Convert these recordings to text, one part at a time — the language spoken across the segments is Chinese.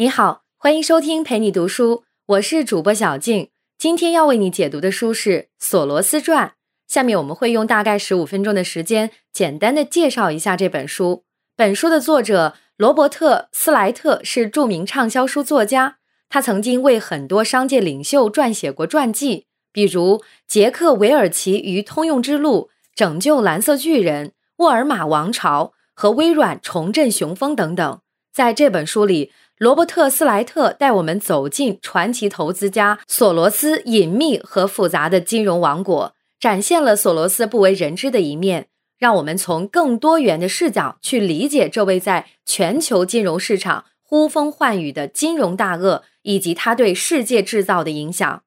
你好，欢迎收听陪你读书，我是主播小静。今天要为你解读的书是《索罗斯传》。下面我们会用大概十五分钟的时间，简单的介绍一下这本书。本书的作者罗伯特·斯莱特是著名畅销书作家，他曾经为很多商界领袖撰写过传记，比如杰克·韦尔奇于通用之路、拯救蓝色巨人、沃尔玛王朝和微软重振雄风等等。在这本书里，罗伯特·斯莱特带我们走进传奇投资家索罗斯隐秘和复杂的金融王国，展现了索罗斯不为人知的一面，让我们从更多元的视角去理解这位在全球金融市场呼风唤雨的金融大鳄以及他对世界制造的影响。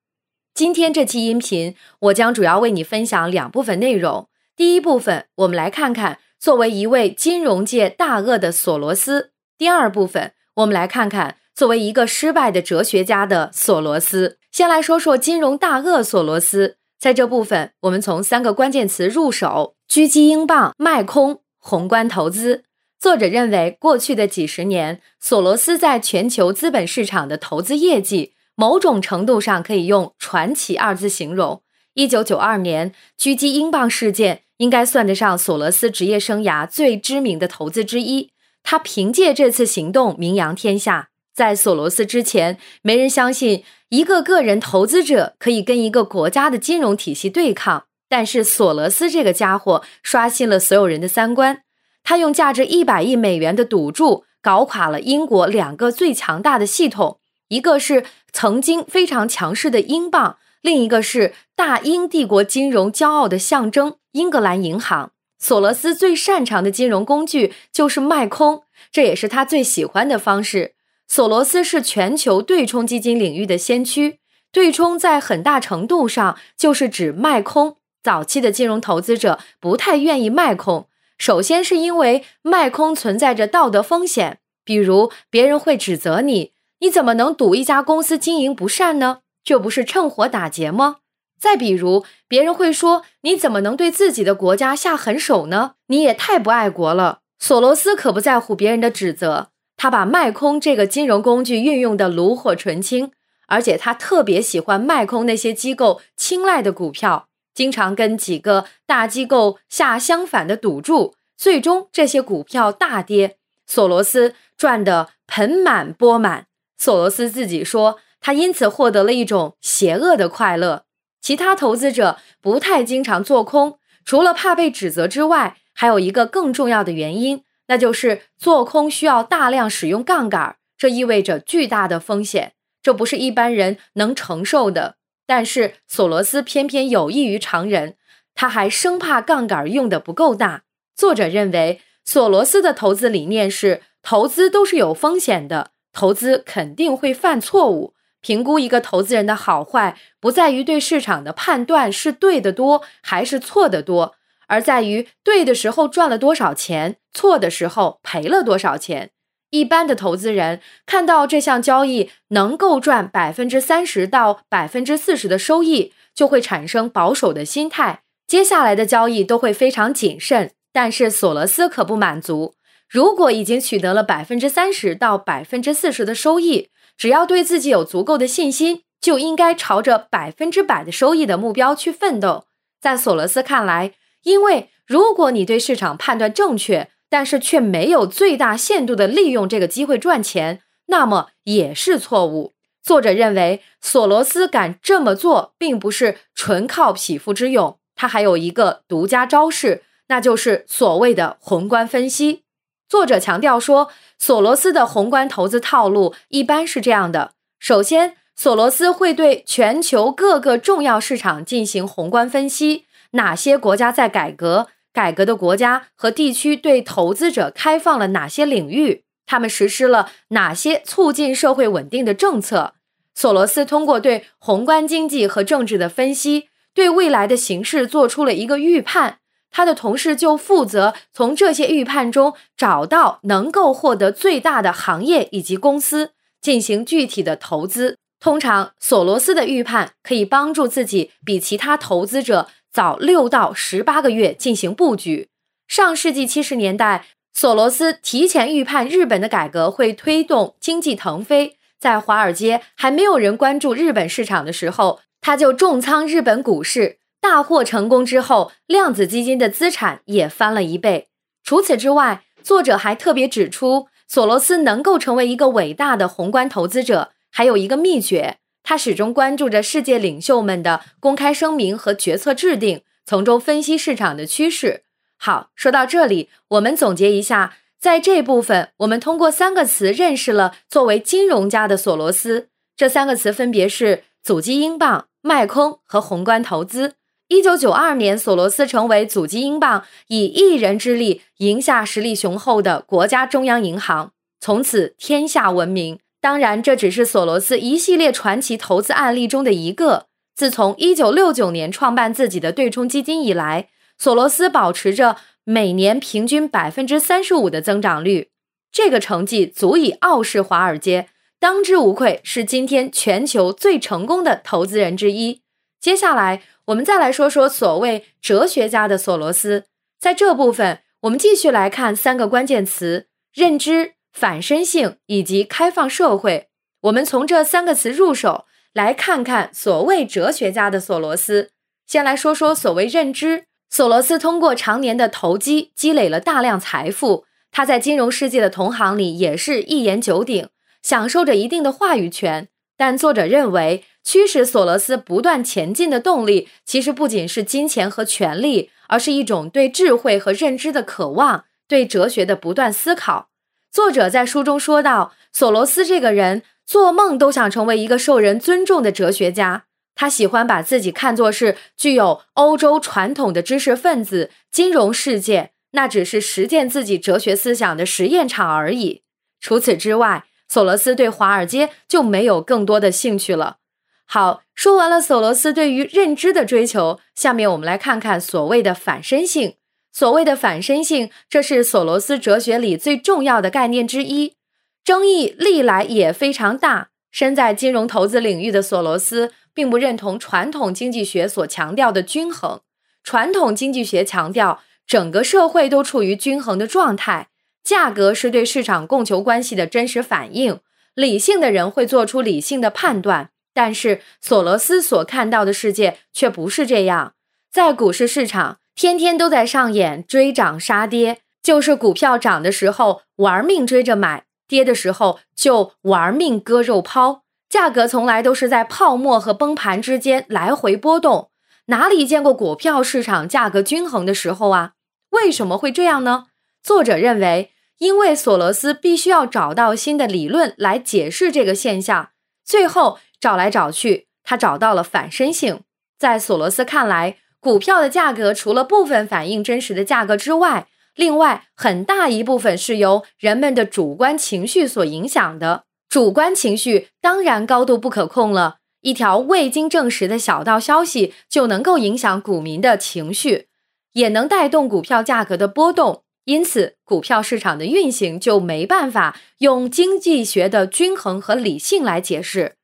今天这期音频，我将主要为你分享两部分内容。第一部分，我们来看看作为一位金融界大鳄的索罗斯；第二部分。我们来看看，作为一个失败的哲学家的索罗斯。先来说说金融大鳄索罗斯。在这部分，我们从三个关键词入手：狙击英镑、卖空、宏观投资。作者认为，过去的几十年，索罗斯在全球资本市场的投资业绩，某种程度上可以用“传奇”二字形容。一九九二年狙击英镑事件，应该算得上索罗斯职业生涯最知名的投资之一。他凭借这次行动名扬天下。在索罗斯之前，没人相信一个个人投资者可以跟一个国家的金融体系对抗。但是索罗斯这个家伙刷新了所有人的三观。他用价值一百亿美元的赌注搞垮了英国两个最强大的系统，一个是曾经非常强势的英镑，另一个是大英帝国金融骄傲的象征——英格兰银行。索罗斯最擅长的金融工具就是卖空，这也是他最喜欢的方式。索罗斯是全球对冲基金领域的先驱，对冲在很大程度上就是指卖空。早期的金融投资者不太愿意卖空，首先是因为卖空存在着道德风险，比如别人会指责你，你怎么能赌一家公司经营不善呢？这不是趁火打劫吗？再比如，别人会说：“你怎么能对自己的国家下狠手呢？你也太不爱国了。”索罗斯可不在乎别人的指责，他把卖空这个金融工具运用的炉火纯青，而且他特别喜欢卖空那些机构青睐的股票，经常跟几个大机构下相反的赌注，最终这些股票大跌，索罗斯赚得盆满钵满。索罗斯自己说，他因此获得了一种邪恶的快乐。其他投资者不太经常做空，除了怕被指责之外，还有一个更重要的原因，那就是做空需要大量使用杠杆，这意味着巨大的风险，这不是一般人能承受的。但是索罗斯偏偏有异于常人，他还生怕杠杆用的不够大。作者认为，索罗斯的投资理念是：投资都是有风险的，投资肯定会犯错误。评估一个投资人的好坏，不在于对市场的判断是对的多还是错的多，而在于对的时候赚了多少钱，错的时候赔了多少钱。一般的投资人看到这项交易能够赚百分之三十到百分之四十的收益，就会产生保守的心态，接下来的交易都会非常谨慎。但是索罗斯可不满足，如果已经取得了百分之三十到百分之四十的收益。只要对自己有足够的信心，就应该朝着百分之百的收益的目标去奋斗。在索罗斯看来，因为如果你对市场判断正确，但是却没有最大限度的利用这个机会赚钱，那么也是错误。作者认为，索罗斯敢这么做，并不是纯靠匹夫之勇，他还有一个独家招式，那就是所谓的宏观分析。作者强调说，索罗斯的宏观投资套路一般是这样的：首先，索罗斯会对全球各个重要市场进行宏观分析，哪些国家在改革，改革的国家和地区对投资者开放了哪些领域，他们实施了哪些促进社会稳定的政策。索罗斯通过对宏观经济和政治的分析，对未来的形势做出了一个预判。他的同事就负责从这些预判中找到能够获得最大的行业以及公司，进行具体的投资。通常，索罗斯的预判可以帮助自己比其他投资者早六到十八个月进行布局。上世纪七十年代，索罗斯提前预判日本的改革会推动经济腾飞，在华尔街还没有人关注日本市场的时候，他就重仓日本股市，大获成功之后，量子基金的资产也翻了一倍。除此之外，作者还特别指出，索罗斯能够成为一个伟大的宏观投资者，还有一个秘诀，他始终关注着世界领袖们的公开声明和决策制定，从中分析市场的趋势。好，说到这里，我们总结一下，在这部分，我们通过三个词认识了作为金融家的索罗斯。这三个词分别是阻击英镑、卖空和宏观投资。一九九二年，索罗斯成为阻击英镑，以一人之力赢下实力雄厚的国家中央银行，从此天下闻名。当然，这只是索罗斯一系列传奇投资案例中的一个。自从一九六九年创办自己的对冲基金以来，索罗斯保持着每年平均百分之三十五的增长率，这个成绩足以傲视华尔街，当之无愧是今天全球最成功的投资人之一。接下来，我们再来说说所谓哲学家的索罗斯。在这部分，我们继续来看三个关键词：认知、反身性以及开放社会。我们从这三个词入手，来看看所谓哲学家的索罗斯。先来说说所谓认知。索罗斯通过常年的投机积累了大量财富，他在金融世界的同行里也是一言九鼎，享受着一定的话语权。但作者认为，驱使索罗斯不断前进的动力，其实不仅是金钱和权力，而是一种对智慧和认知的渴望，对哲学的不断思考。作者在书中说到，索罗斯这个人做梦都想成为一个受人尊重的哲学家。他喜欢把自己看作是具有欧洲传统的知识分子，金融世界那只是实践自己哲学思想的实验场而已。除此之外，索罗斯对华尔街就没有更多的兴趣了。好，说完了索罗斯对于认知的追求，下面我们来看看所谓的反身性。所谓的反身性，这是索罗斯哲学里最重要的概念之一，争议历来也非常大。身在金融投资领域的索罗斯。并不认同传统经济学所强调的均衡。传统经济学强调整个社会都处于均衡的状态，价格是对市场供求关系的真实反应，理性的人会做出理性的判断。但是索罗斯所看到的世界却不是这样，在股市市场，天天都在上演追涨杀跌，就是股票涨的时候玩命追着买，跌的时候就玩命割肉抛。价格从来都是在泡沫和崩盘之间来回波动，哪里见过股票市场价格均衡的时候啊？为什么会这样呢？作者认为，因为索罗斯必须要找到新的理论来解释这个现象。最后找来找去，他找到了反身性。在索罗斯看来，股票的价格除了部分反映真实的价格之外，另外很大一部分是由人们的主观情绪所影响的。主观情绪当然高度不可控了，一条未经证实的小道消息就能够影响股民的情绪，也能带动股票价格的波动。因此，股票市场的运行就没办法用经济学的均衡和理性来解释。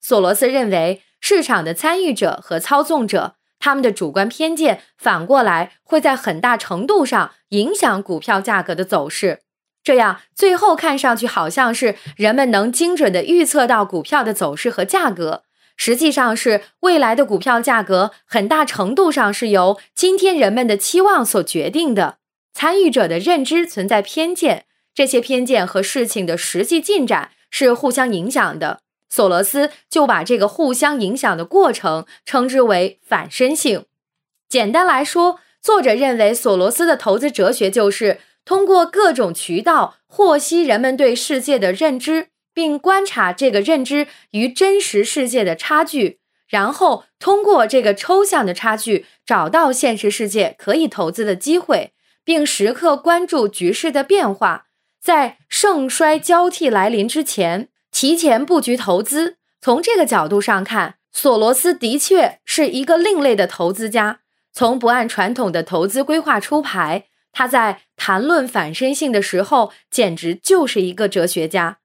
索罗斯认为，市场的参与者和操纵者他们的主观偏见反过来会在很大程度上影响股票价格的走势。这样，最后看上去好像是人们能精准的预测到股票的走势和价格，实际上是未来的股票价格很大程度上是由今天人们的期望所决定的。参与者的认知存在偏见，这些偏见和事情的实际进展是互相影响的。索罗斯就把这个互相影响的过程称之为反身性。简单来说，作者认为索罗斯的投资哲学就是。通过各种渠道获悉人们对世界的认知，并观察这个认知与真实世界的差距，然后通过这个抽象的差距找到现实世界可以投资的机会，并时刻关注局势的变化，在盛衰交替来临之前提前布局投资。从这个角度上看，索罗斯的确是一个另类的投资家，从不按传统的投资规划出牌。他在谈论反身性的时候，简直就是一个哲学家。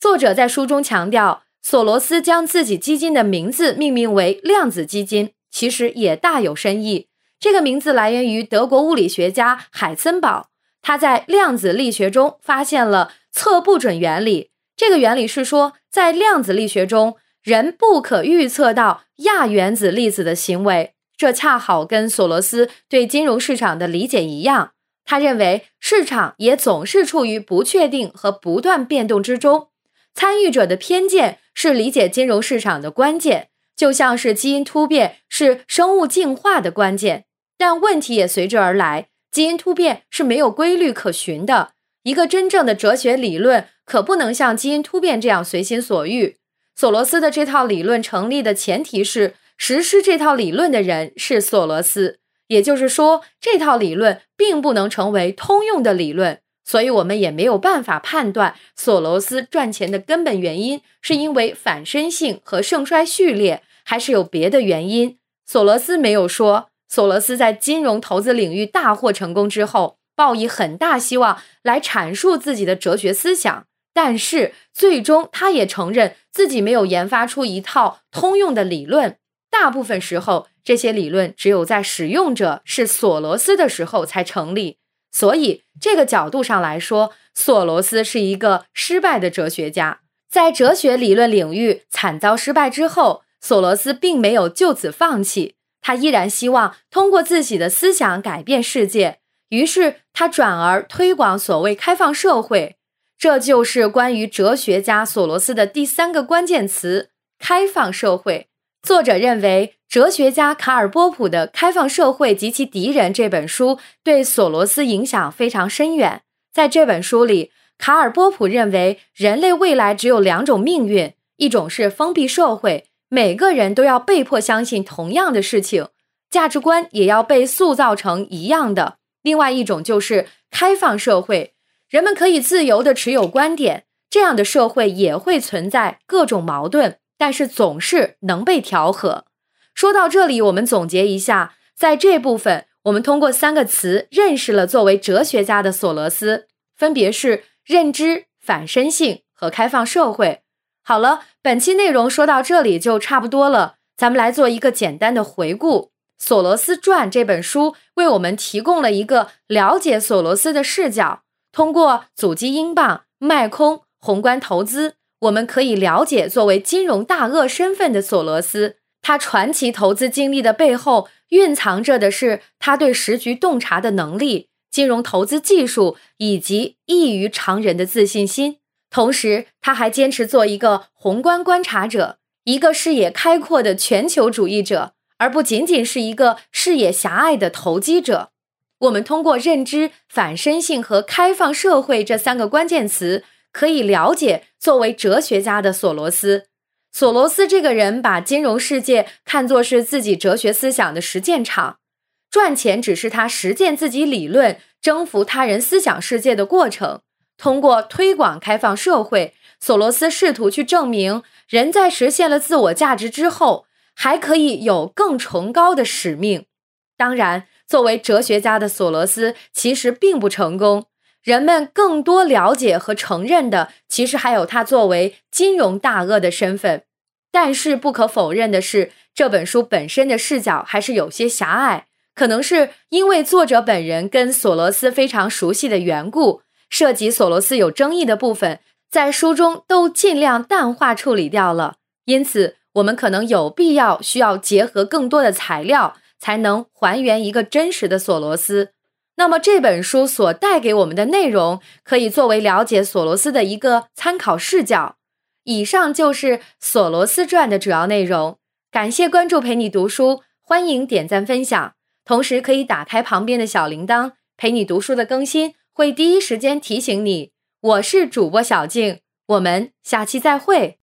作者在书中强调，索罗斯将自己基金的名字命名为量子基金，其实也大有深意。这个名字来源于德国物理学家海森堡。他在量子力学中发现了测不准原理。这个原理是说，在量子力学中，人不可预测到亚原子粒子的行为。这恰好跟索罗斯对金融市场的理解一样。他认为市场也总是处于不确定和不断变动之中。参与者的偏见是理解金融市场的关键，就像是基因突变是生物进化的关键。但问题也随之而来。基因突变是没有规律可循的。一个真正的哲学理论可不能像基因突变这样随心所欲。索罗斯的这套理论成立的前提是，实施这套理论的人是索罗斯，也就是说，这套理论并不能成为通用的理论。所以，我们也没有办法判断索罗斯赚钱的根本原因是因为反身性和盛衰序列，还是有别的原因。索罗斯没有说。索罗斯在金融投资领域大获成功之后，抱以很大希望来阐述自己的哲学思想，但是最终他也承认自己没有研发出一套通用的理论。大部分时候，这些理论只有在使用者是索罗斯的时候才成立。所以，这个角度上来说，索罗斯是一个失败的哲学家。在哲学理论领域惨遭失败之后，索罗斯并没有就此放弃。他依然希望通过自己的思想改变世界，于是他转而推广所谓开放社会。这就是关于哲学家索罗斯的第三个关键词——开放社会。作者认为，哲学家卡尔波普的《开放社会及其敌人》这本书对索罗斯影响非常深远。在这本书里，卡尔波普认为人类未来只有两种命运：一种是封闭社会。每个人都要被迫相信同样的事情，价值观也要被塑造成一样的。另外一种就是开放社会，人们可以自由的持有观点，这样的社会也会存在各种矛盾，但是总是能被调和。说到这里，我们总结一下，在这部分，我们通过三个词认识了作为哲学家的索罗斯，分别是认知、反身性和开放社会。好了，本期内容说到这里就差不多了。咱们来做一个简单的回顾，《索罗斯传》这本书为我们提供了一个了解索罗斯的视角。通过阻击英镑、卖空、宏观投资，我们可以了解作为金融大鳄身份的索罗斯，他传奇投资经历的背后蕴藏着的是他对时局洞察的能力、金融投资技术以及异于常人的自信心。同时，他还坚持做一个宏观观察者，一个视野开阔的全球主义者，而不仅仅是一个视野狭隘的投机者。我们通过认知、反身性和开放社会这三个关键词，可以了解作为哲学家的索罗斯。索罗斯这个人把金融世界看作是自己哲学思想的实践场，赚钱只是他实践自己理论、征服他人思想世界的过程。通过推广开放社会，索罗斯试图去证明，人在实现了自我价值之后，还可以有更崇高的使命。当然，作为哲学家的索罗斯其实并不成功。人们更多了解和承认的，其实还有他作为金融大鳄的身份。但是，不可否认的是，这本书本身的视角还是有些狭隘，可能是因为作者本人跟索罗斯非常熟悉的缘故。涉及索罗斯有争议的部分，在书中都尽量淡化处理掉了。因此，我们可能有必要需要结合更多的材料，才能还原一个真实的索罗斯。那么，这本书所带给我们的内容，可以作为了解索罗斯的一个参考视角。以上就是《索罗斯传》的主要内容。感谢关注，陪你读书，欢迎点赞分享，同时可以打开旁边的小铃铛，陪你读书的更新。会第一时间提醒你。我是主播小静，我们下期再会。